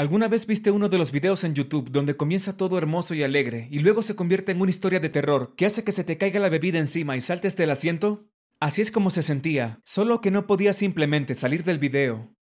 ¿Alguna vez viste uno de los videos en YouTube donde comienza todo hermoso y alegre y luego se convierte en una historia de terror que hace que se te caiga la bebida encima y saltes del asiento? Así es como se sentía, solo que no podía simplemente salir del video.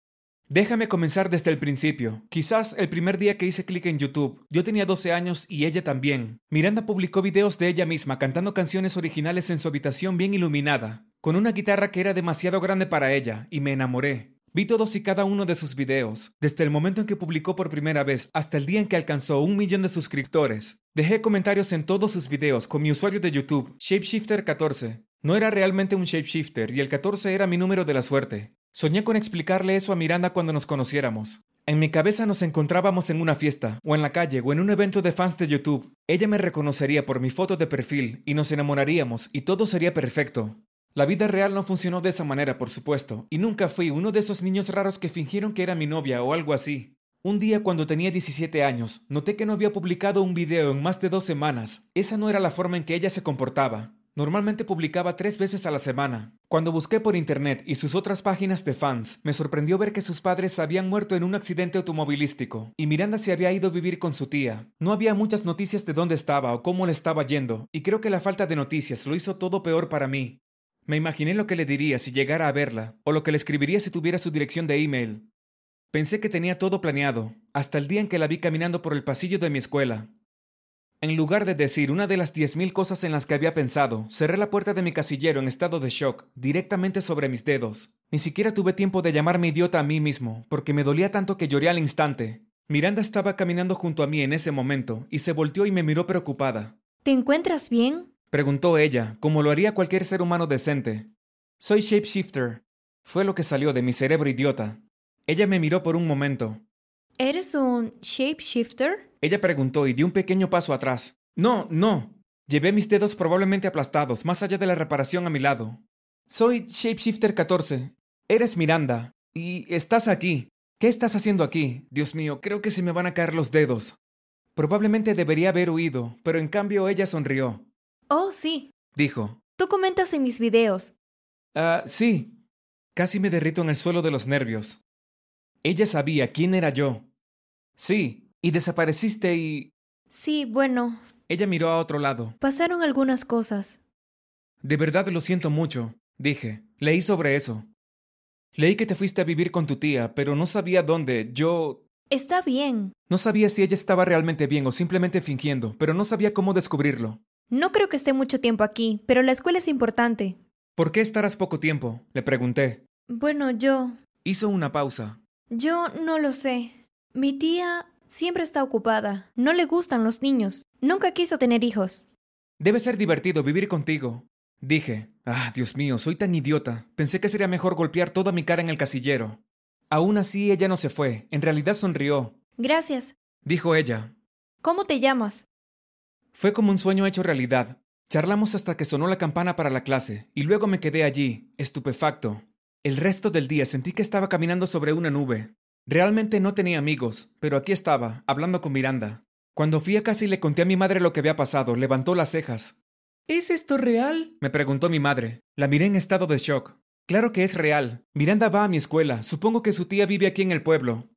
Déjame comenzar desde el principio. Quizás el primer día que hice clic en YouTube, yo tenía 12 años y ella también. Miranda publicó videos de ella misma cantando canciones originales en su habitación bien iluminada, con una guitarra que era demasiado grande para ella, y me enamoré. Vi todos y cada uno de sus videos, desde el momento en que publicó por primera vez hasta el día en que alcanzó un millón de suscriptores. Dejé comentarios en todos sus videos con mi usuario de YouTube, Shapeshifter14. No era realmente un shapeshifter y el 14 era mi número de la suerte. Soñé con explicarle eso a Miranda cuando nos conociéramos. En mi cabeza nos encontrábamos en una fiesta, o en la calle, o en un evento de fans de YouTube. Ella me reconocería por mi foto de perfil y nos enamoraríamos y todo sería perfecto. La vida real no funcionó de esa manera, por supuesto, y nunca fui uno de esos niños raros que fingieron que era mi novia o algo así. Un día cuando tenía 17 años, noté que no había publicado un video en más de dos semanas. Esa no era la forma en que ella se comportaba. Normalmente publicaba tres veces a la semana. Cuando busqué por internet y sus otras páginas de fans, me sorprendió ver que sus padres habían muerto en un accidente automovilístico y Miranda se había ido a vivir con su tía. No había muchas noticias de dónde estaba o cómo le estaba yendo, y creo que la falta de noticias lo hizo todo peor para mí. Me imaginé lo que le diría si llegara a verla, o lo que le escribiría si tuviera su dirección de email. Pensé que tenía todo planeado, hasta el día en que la vi caminando por el pasillo de mi escuela. En lugar de decir una de las diez mil cosas en las que había pensado, cerré la puerta de mi casillero en estado de shock, directamente sobre mis dedos. Ni siquiera tuve tiempo de llamarme idiota a mí mismo, porque me dolía tanto que lloré al instante. Miranda estaba caminando junto a mí en ese momento, y se volteó y me miró preocupada. ¿Te encuentras bien? Preguntó ella, como lo haría cualquier ser humano decente. Soy Shapeshifter. Fue lo que salió de mi cerebro idiota. Ella me miró por un momento. ¿Eres un shapeshifter? Ella preguntó y dio un pequeño paso atrás. No, no. Llevé mis dedos probablemente aplastados, más allá de la reparación a mi lado. Soy Shapeshifter 14. Eres Miranda. Y estás aquí. ¿Qué estás haciendo aquí? Dios mío, creo que se me van a caer los dedos. Probablemente debería haber huido, pero en cambio ella sonrió. Oh, sí. Dijo. Tú comentas en mis videos. Ah, sí. Casi me derrito en el suelo de los nervios. Ella sabía quién era yo. Sí, y desapareciste y... Sí, bueno. Ella miró a otro lado. Pasaron algunas cosas. De verdad lo siento mucho, dije. Leí sobre eso. Leí que te fuiste a vivir con tu tía, pero no sabía dónde. Yo... Está bien. No sabía si ella estaba realmente bien o simplemente fingiendo, pero no sabía cómo descubrirlo. No creo que esté mucho tiempo aquí, pero la escuela es importante. ¿Por qué estarás poco tiempo? Le pregunté. Bueno, yo... Hizo una pausa. Yo no lo sé. Mi tía siempre está ocupada. No le gustan los niños. Nunca quiso tener hijos. Debe ser divertido vivir contigo. Dije. Ah, Dios mío, soy tan idiota. Pensé que sería mejor golpear toda mi cara en el casillero. Aún así, ella no se fue. En realidad sonrió. Gracias. Dijo ella. ¿Cómo te llamas? Fue como un sueño hecho realidad. Charlamos hasta que sonó la campana para la clase, y luego me quedé allí, estupefacto. El resto del día sentí que estaba caminando sobre una nube. Realmente no tenía amigos, pero aquí estaba, hablando con Miranda. Cuando fui a casa y le conté a mi madre lo que había pasado, levantó las cejas. ¿Es esto real? me preguntó mi madre. La miré en estado de shock. Claro que es real. Miranda va a mi escuela. Supongo que su tía vive aquí en el pueblo.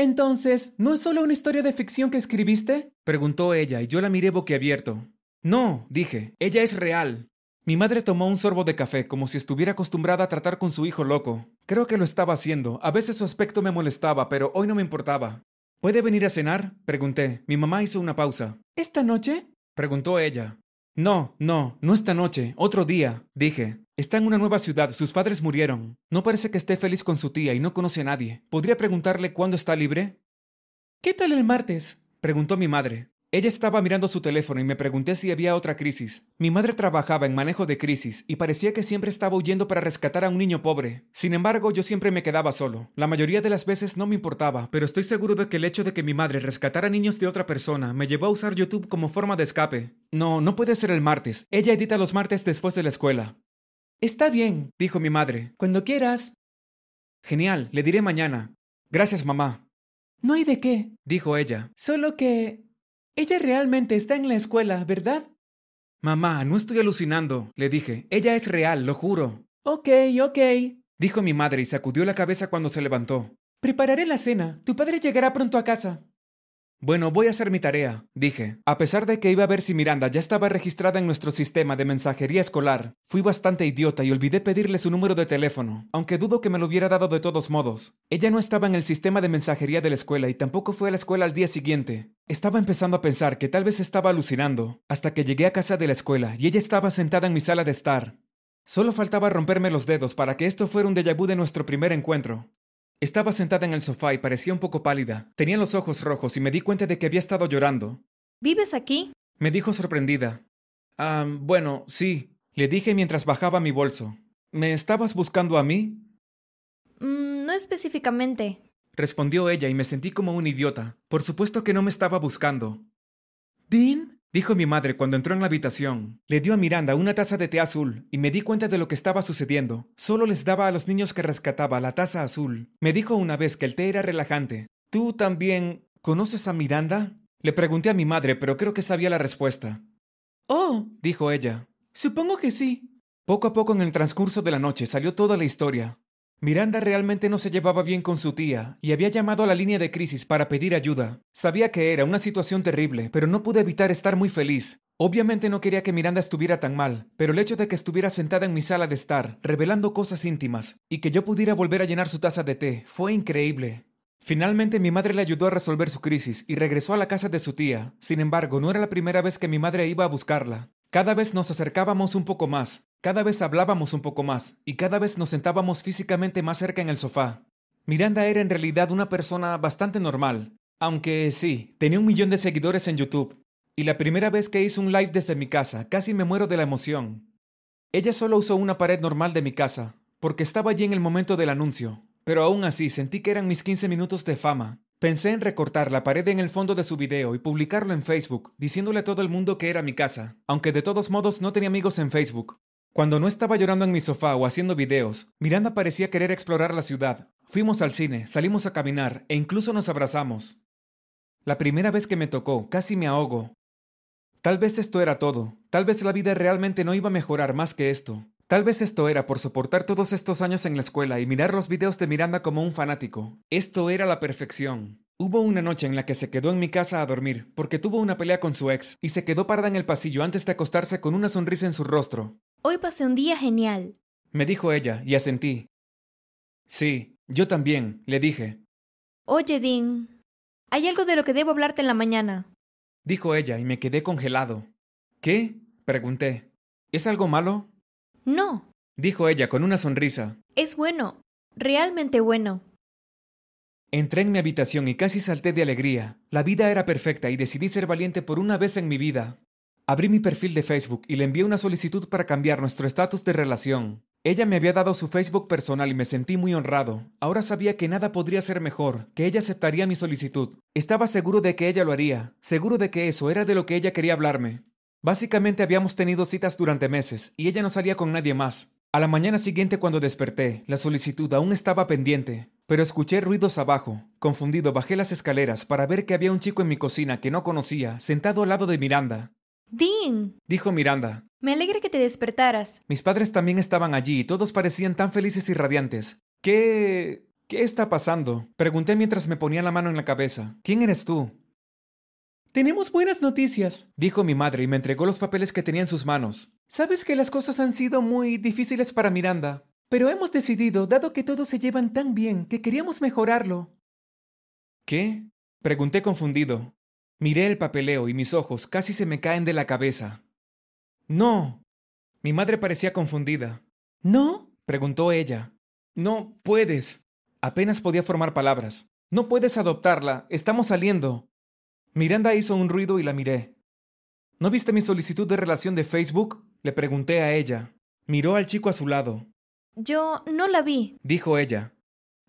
Entonces, ¿no es solo una historia de ficción que escribiste? preguntó ella, y yo la miré boquiabierto. No, dije, ella es real. Mi madre tomó un sorbo de café como si estuviera acostumbrada a tratar con su hijo loco. Creo que lo estaba haciendo. A veces su aspecto me molestaba, pero hoy no me importaba. ¿Puede venir a cenar? pregunté. Mi mamá hizo una pausa. ¿Esta noche? preguntó ella. No, no, no esta noche, otro día, dije. Está en una nueva ciudad, sus padres murieron. No parece que esté feliz con su tía y no conoce a nadie. ¿Podría preguntarle cuándo está libre? ¿Qué tal el martes? preguntó mi madre. Ella estaba mirando su teléfono y me pregunté si había otra crisis. Mi madre trabajaba en manejo de crisis y parecía que siempre estaba huyendo para rescatar a un niño pobre. Sin embargo, yo siempre me quedaba solo. La mayoría de las veces no me importaba, pero estoy seguro de que el hecho de que mi madre rescatara niños de otra persona me llevó a usar YouTube como forma de escape. No, no puede ser el martes. Ella edita los martes después de la escuela. Está bien, dijo mi madre. Cuando quieras. Genial, le diré mañana. Gracias, mamá. No hay de qué, dijo ella. Solo que... Ella realmente está en la escuela, ¿verdad? Mamá, no estoy alucinando, le dije. Ella es real, lo juro. Ok, ok, dijo mi madre y sacudió la cabeza cuando se levantó. Prepararé la cena. Tu padre llegará pronto a casa. Bueno, voy a hacer mi tarea, dije. A pesar de que iba a ver si Miranda ya estaba registrada en nuestro sistema de mensajería escolar, fui bastante idiota y olvidé pedirle su número de teléfono, aunque dudo que me lo hubiera dado de todos modos. Ella no estaba en el sistema de mensajería de la escuela y tampoco fue a la escuela al día siguiente. Estaba empezando a pensar que tal vez estaba alucinando, hasta que llegué a casa de la escuela y ella estaba sentada en mi sala de estar. Solo faltaba romperme los dedos para que esto fuera un déjà vu de nuestro primer encuentro. Estaba sentada en el sofá y parecía un poco pálida. Tenía los ojos rojos y me di cuenta de que había estado llorando. ¿Vives aquí? Me dijo sorprendida. Ah, bueno, sí, le dije mientras bajaba mi bolso. ¿Me estabas buscando a mí? Mm, no específicamente. Respondió ella y me sentí como un idiota. Por supuesto que no me estaba buscando. ¿Dean? Dijo mi madre cuando entró en la habitación. Le dio a Miranda una taza de té azul y me di cuenta de lo que estaba sucediendo. Solo les daba a los niños que rescataba la taza azul. Me dijo una vez que el té era relajante. ¿Tú también conoces a Miranda? Le pregunté a mi madre, pero creo que sabía la respuesta. Oh, dijo ella. Supongo que sí. Poco a poco en el transcurso de la noche salió toda la historia. Miranda realmente no se llevaba bien con su tía y había llamado a la línea de crisis para pedir ayuda. Sabía que era una situación terrible, pero no pude evitar estar muy feliz. Obviamente no quería que Miranda estuviera tan mal, pero el hecho de que estuviera sentada en mi sala de estar, revelando cosas íntimas, y que yo pudiera volver a llenar su taza de té, fue increíble. Finalmente mi madre le ayudó a resolver su crisis y regresó a la casa de su tía. Sin embargo, no era la primera vez que mi madre iba a buscarla. Cada vez nos acercábamos un poco más, cada vez hablábamos un poco más y cada vez nos sentábamos físicamente más cerca en el sofá. Miranda era en realidad una persona bastante normal, aunque sí, tenía un millón de seguidores en YouTube. Y la primera vez que hice un live desde mi casa, casi me muero de la emoción. Ella solo usó una pared normal de mi casa, porque estaba allí en el momento del anuncio, pero aún así sentí que eran mis 15 minutos de fama. Pensé en recortar la pared en el fondo de su video y publicarlo en Facebook, diciéndole a todo el mundo que era mi casa, aunque de todos modos no tenía amigos en Facebook, cuando no estaba llorando en mi sofá o haciendo videos, Miranda parecía querer explorar la ciudad. Fuimos al cine, salimos a caminar e incluso nos abrazamos. La primera vez que me tocó, casi me ahogo. Tal vez esto era todo. Tal vez la vida realmente no iba a mejorar más que esto. Tal vez esto era por soportar todos estos años en la escuela y mirar los videos de Miranda como un fanático. Esto era la perfección. Hubo una noche en la que se quedó en mi casa a dormir, porque tuvo una pelea con su ex, y se quedó parada en el pasillo antes de acostarse con una sonrisa en su rostro. Hoy pasé un día genial. Me dijo ella, y asentí. Sí, yo también, le dije. Oye, Dean, hay algo de lo que debo hablarte en la mañana. Dijo ella, y me quedé congelado. ¿Qué? pregunté. ¿Es algo malo? No. Dijo ella con una sonrisa. Es bueno, realmente bueno. Entré en mi habitación y casi salté de alegría. La vida era perfecta y decidí ser valiente por una vez en mi vida. Abrí mi perfil de Facebook y le envié una solicitud para cambiar nuestro estatus de relación. Ella me había dado su Facebook personal y me sentí muy honrado. Ahora sabía que nada podría ser mejor, que ella aceptaría mi solicitud. Estaba seguro de que ella lo haría, seguro de que eso era de lo que ella quería hablarme. Básicamente habíamos tenido citas durante meses y ella no salía con nadie más. A la mañana siguiente cuando desperté, la solicitud aún estaba pendiente, pero escuché ruidos abajo. Confundido bajé las escaleras para ver que había un chico en mi cocina que no conocía, sentado al lado de Miranda. Dean, Dijo Miranda. me alegra que te despertaras. Mis padres también estaban allí y todos parecían tan felices y radiantes. ¿Qué... qué está pasando? Pregunté mientras me ponía la mano en la cabeza. ¿Quién eres tú? Tenemos buenas noticias, dijo mi madre y me entregó los papeles que tenía en sus manos. Sabes que las cosas han sido muy difíciles para Miranda, pero hemos decidido, dado que todos se llevan tan bien, que queríamos mejorarlo. ¿Qué? Pregunté confundido. Miré el papeleo y mis ojos casi se me caen de la cabeza. No. Mi madre parecía confundida. ¿No? preguntó ella. No puedes. Apenas podía formar palabras. No puedes adoptarla. Estamos saliendo. Miranda hizo un ruido y la miré. ¿No viste mi solicitud de relación de Facebook? Le pregunté a ella. Miró al chico a su lado. Yo no la vi. Dijo ella.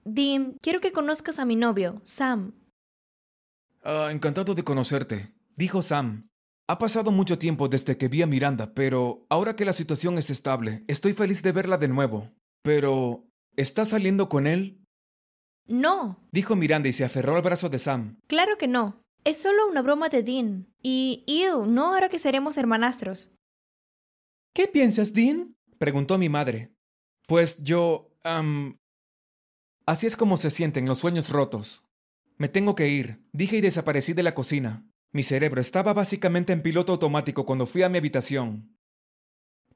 Dean, quiero que conozcas a mi novio, Sam. Ah, encantado de conocerte, dijo Sam. Ha pasado mucho tiempo desde que vi a Miranda, pero ahora que la situación es estable, estoy feliz de verla de nuevo. Pero... ¿Estás saliendo con él? No, Dijo Miranda y se aferró al brazo de Sam. claro que no. Es solo una broma de Dean. Y, ew, no ahora que seremos hermanastros. ¿Qué piensas, Dean? preguntó mi madre. Pues yo... am, Así es como se sienten los sueños rotos. Me tengo que ir, dije y desaparecí de la cocina. Mi cerebro estaba básicamente en piloto automático cuando fui a mi habitación.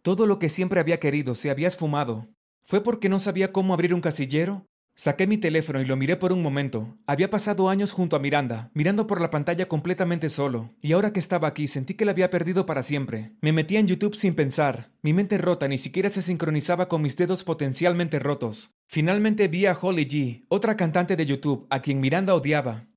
Todo lo que siempre había querido se había esfumado. ¿Fue porque no sabía cómo abrir un casillero? Saqué mi teléfono y lo miré por un momento. Había pasado años junto a Miranda, mirando por la pantalla completamente solo, y ahora que estaba aquí sentí que la había perdido para siempre. Me metí en YouTube sin pensar. Mi mente rota ni siquiera se sincronizaba con mis dedos potencialmente rotos. Finalmente vi a Holly G, otra cantante de YouTube, a quien Miranda odiaba.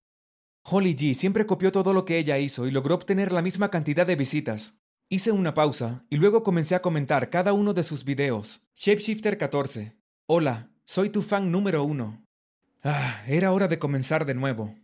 Holly G siempre copió todo lo que ella hizo y logró obtener la misma cantidad de visitas. Hice una pausa y luego comencé a comentar cada uno de sus videos. Shapeshifter 14. Hola, soy tu fan número uno. Ah, era hora de comenzar de nuevo.